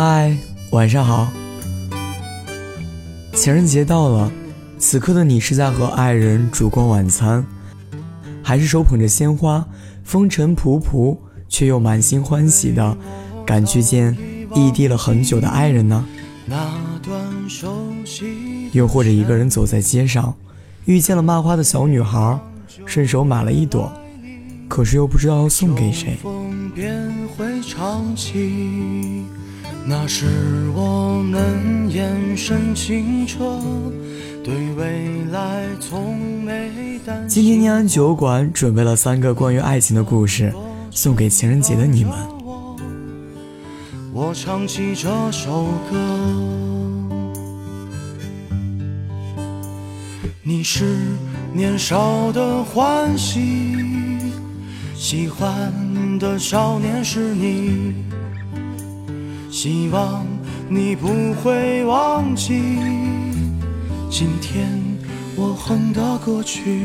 嗨，晚上好。情人节到了，此刻的你是在和爱人烛光晚餐，还是手捧着鲜花，风尘仆仆却又满心欢喜的赶去见异地了很久的爱人呢？又或者一个人走在街上，遇见了卖花的小女孩，顺手买了一朵，可是又不知道要送给谁。那是我们眼神清澈，对未来从没担心。今天念安酒馆准备了三个关于爱情的故事，送给情人节的你们。我唱起这首歌，你是年少的欢喜，喜欢的少年是你。希望你不会忘记今天我哼的歌曲。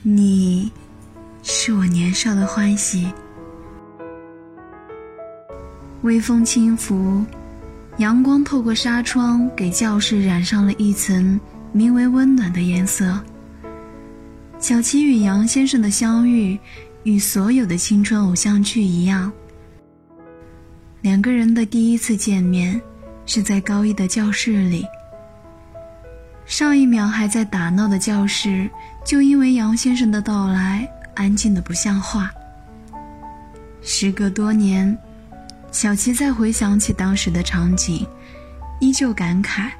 你是我年少的欢喜。微风轻拂，阳光透过纱窗，给教室染上了一层名为温暖的颜色。小琪与杨先生的相遇，与所有的青春偶像剧一样。两个人的第一次见面，是在高一的教室里。上一秒还在打闹的教室，就因为杨先生的到来，安静的不像话。时隔多年，小琪再回想起当时的场景，依旧感慨：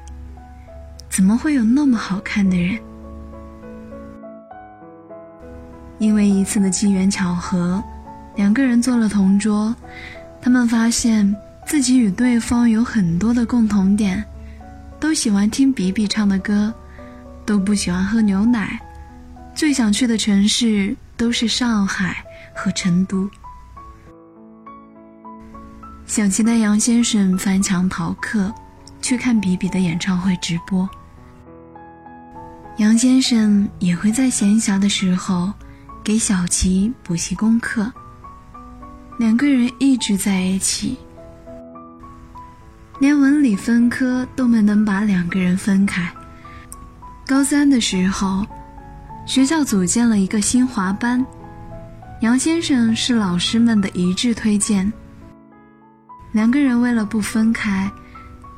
怎么会有那么好看的人？因为一次的机缘巧合，两个人坐了同桌。他们发现自己与对方有很多的共同点，都喜欢听比比唱的歌，都不喜欢喝牛奶，最想去的城市都是上海和成都。小期待杨先生翻墙逃课，去看比比的演唱会直播。杨先生也会在闲暇的时候给小琪补习功课。两个人一直在一起，连文理分科都没能把两个人分开。高三的时候，学校组建了一个新华班，杨先生是老师们的一致推荐。两个人为了不分开，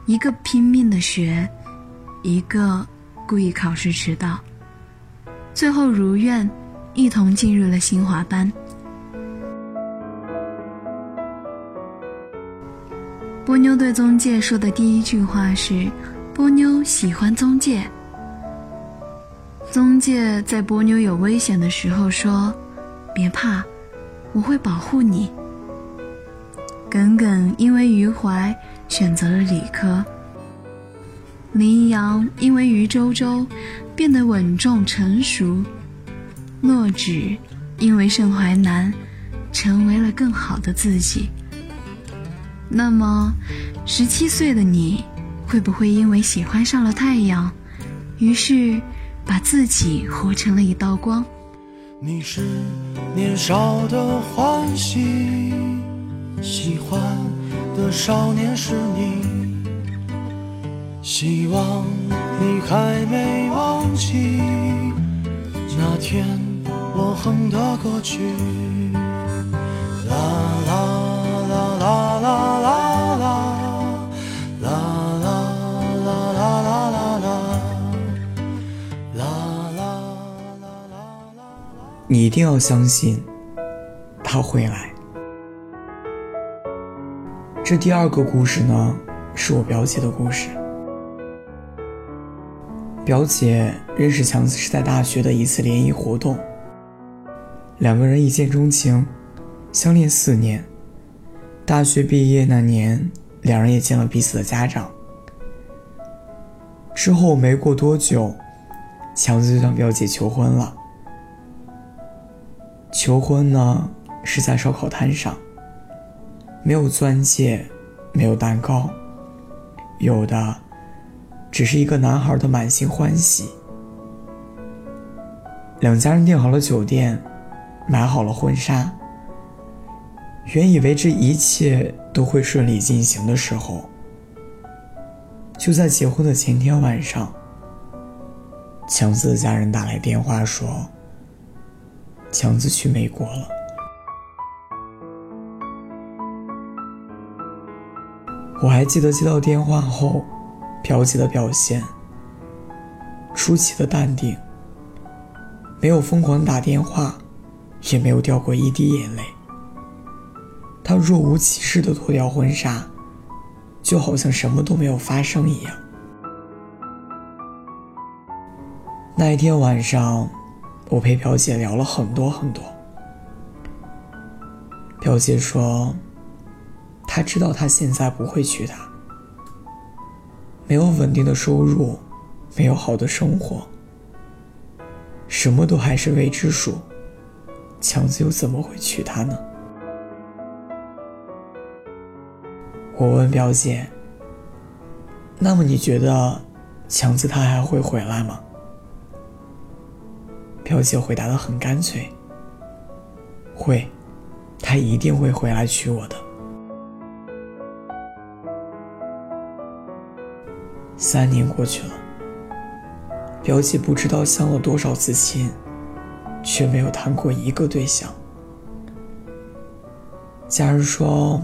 一个拼命的学，一个故意考试迟到，最后如愿一同进入了新华班。波妞对宗介说的第一句话是：“波妞喜欢宗介。”宗介在波妞有危险的时候说：“别怕，我会保护你。”耿耿因为余淮选择了理科，林阳因为余周周变得稳重成熟，洛枳因为盛淮南成为了更好的自己。那么，十七岁的你，会不会因为喜欢上了太阳，于是把自己活成了一道光？你是年少的欢喜，喜欢的少年是你，希望你还没忘记那天我哼的歌曲。你一定要相信，他会来。这第二个故事呢，是我表姐的故事。表姐认识强子是在大学的一次联谊活动，两个人一见钟情，相恋四年。大学毕业那年，两人也见了彼此的家长。之后没过多久，强子就向表姐求婚了。求婚呢，是在烧烤摊上，没有钻戒，没有蛋糕，有的只是一个男孩的满心欢喜。两家人订好了酒店，买好了婚纱。原以为这一切都会顺利进行的时候，就在结婚的前天晚上，强子的家人打来电话说，强子去美国了。我还记得接到电话后，表姐的表现，出奇的淡定，没有疯狂打电话，也没有掉过一滴眼泪。她若无其事的脱掉婚纱，就好像什么都没有发生一样。那一天晚上，我陪表姐聊了很多很多。表姐说。她知道他现在不会娶她，没有稳定的收入，没有好的生活，什么都还是未知数。强子又怎么会娶她呢？我问表姐：“那么你觉得强子他还会回来吗？”表姐回答的很干脆：“会，他一定会回来娶我的。”三年过去了，表姐不知道相了多少次亲，却没有谈过一个对象。家人说，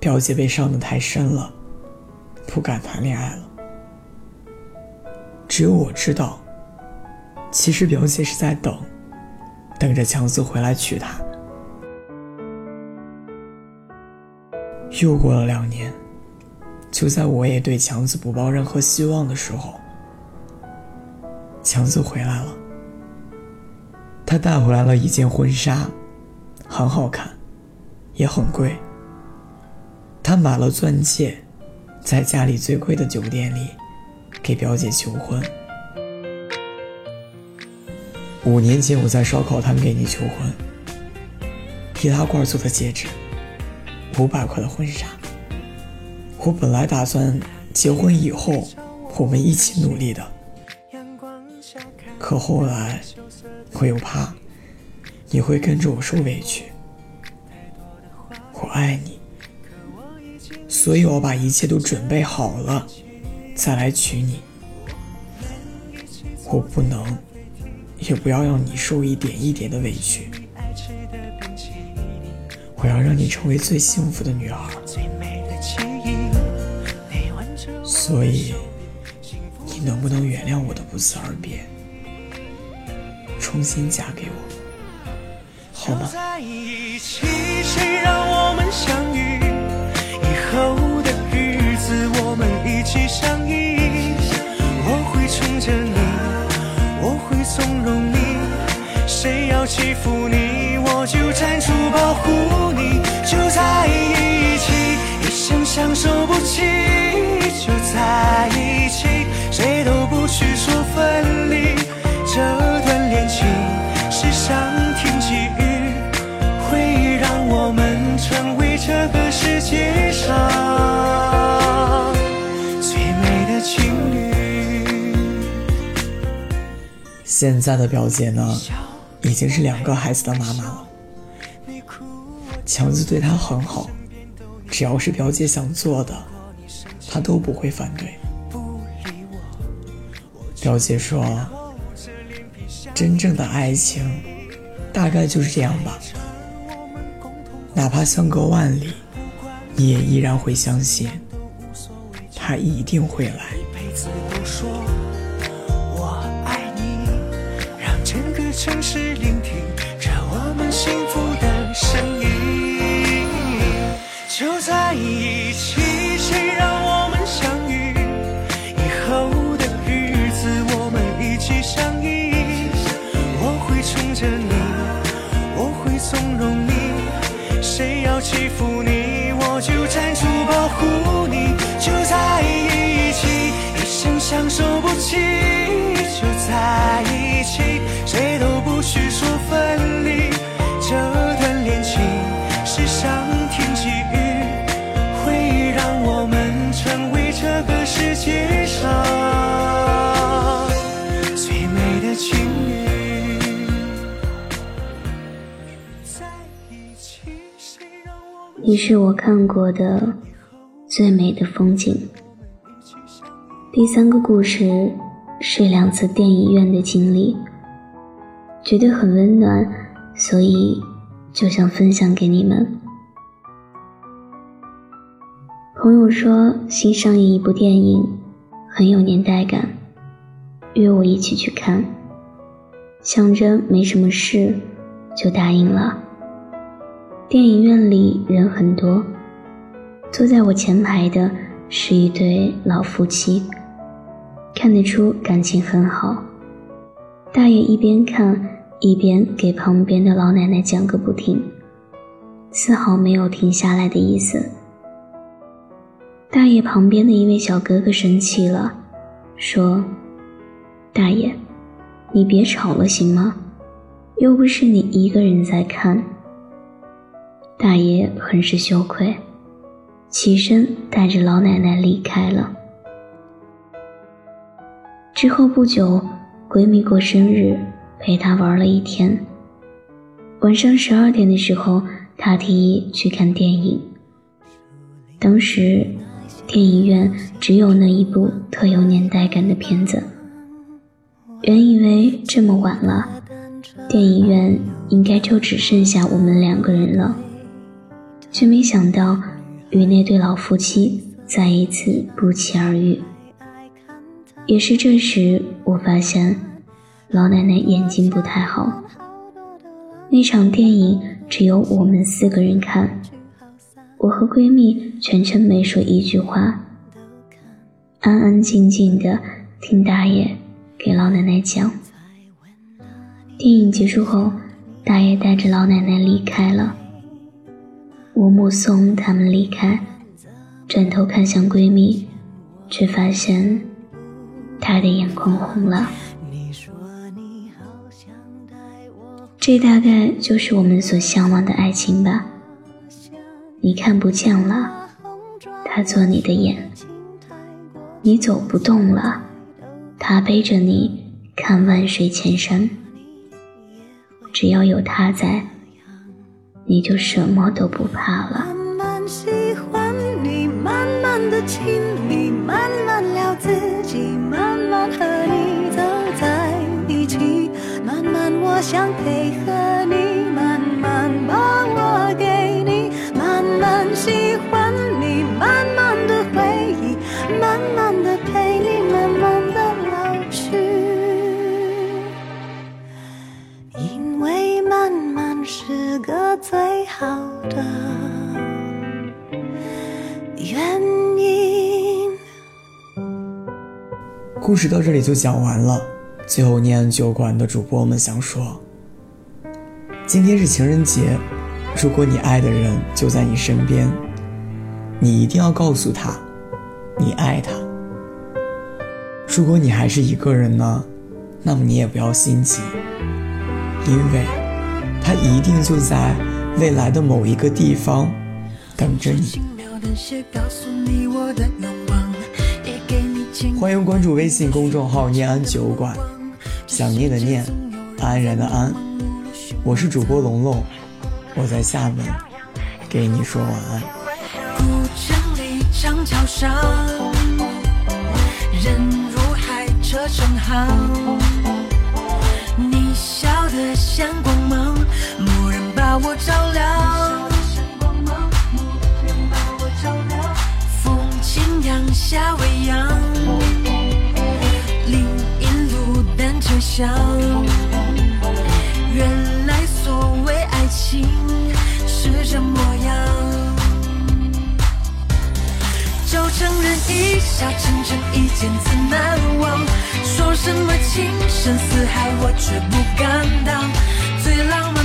表姐被伤得太深了，不敢谈恋爱了。只有我知道，其实表姐是在等，等着强子回来娶她。又过了两年。就在我也对强子不抱任何希望的时候，强子回来了。他带回来了一件婚纱，很好看，也很贵。他买了钻戒，在家里最贵的酒店里给表姐求婚。五年前我在烧烤摊给你求婚，易拉罐做的戒指，五百块的婚纱。我本来打算结婚以后我们一起努力的，可后来我又怕你会跟着我受委屈。我爱你，所以我把一切都准备好了再来娶你。我不能，也不要让你受一点一点的委屈。我要让你成为最幸福的女儿。所以，你能不能原谅我的不辞而别，重新嫁给我，好吗？在一起，谁让我们相遇？谁要欺负你，我就站出保护你。就在一起，一生相守不弃。就在一起，谁都不许说分离。这段恋情是上天给予，会让我们成为这个世界上最美的情侣。现在的表姐呢，已经是两个孩子的妈妈了。强子对她很好，只要是表姐想做的。他都不会反对。表姐说：“真正的爱情，大概就是这样吧。哪怕相隔万里，你也依然会相信，他一定会来。”欺你是我看过的最美的风景。第三个故事是两次电影院的经历，觉得很温暖，所以就想分享给你们。朋友说新上映一部电影很有年代感，约我一起去看，想着没什么事，就答应了。电影院里人很多，坐在我前排的是一对老夫妻，看得出感情很好。大爷一边看一边给旁边的老奶奶讲个不停，丝毫没有停下来的意思。大爷旁边的一位小哥哥生气了，说：“大爷，你别吵了行吗？又不是你一个人在看。”大爷很是羞愧，起身带着老奶奶离开了。之后不久，闺蜜过生日，陪她玩了一天。晚上十二点的时候，她提议去看电影。当时，电影院只有那一部特有年代感的片子。原以为这么晚了，电影院应该就只剩下我们两个人了。却没想到，与那对老夫妻再一次不期而遇。也是这时，我发现老奶奶眼睛不太好。那场电影只有我们四个人看，我和闺蜜全程没说一句话，安安静静的听大爷给老奶奶讲。电影结束后，大爷带着老奶奶离开了。我目送他们离开，转头看向闺蜜，却发现她的眼眶红了。这大概就是我们所向往的爱情吧。你看不见了，他做你的眼；你走不动了，他背着你看万水千山。只要有他在。你就什么都不怕了。慢慢喜欢你，慢慢的亲密，慢慢聊自己，慢慢和你走在一起，慢慢我想配合好的原因。故事到这里就讲完了。最后，念酒馆的主播们想说：今天是情人节，如果你爱的人就在你身边，你一定要告诉他，你爱他。如果你还是一个人呢，那么你也不要心急，因为他一定就在。未来的某一个地方等着你。欢迎关注微信公众号“念安酒馆”，想念的念，安然的安。我是主播龙龙，我在厦门给你说晚安。古城里长桥上，人如海，车成行。你笑得像光芒，把我照亮。风轻扬，夏未央，林荫路单车响。原来所谓爱情是这模样。就承认一笑倾城，一见自难忘。说什么情深似海，我却不敢当。最浪漫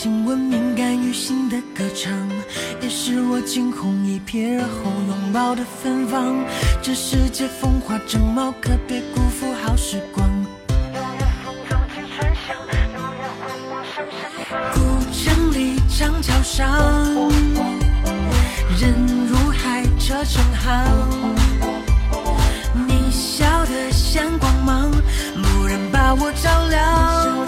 亲吻敏感于心的歌唱，也是我惊鸿一瞥后拥抱的芬芳。这世界风华正茂，可别辜负好时光。古城里长桥上，人如海，车成行。你笑得像光芒，蓦然把我照亮。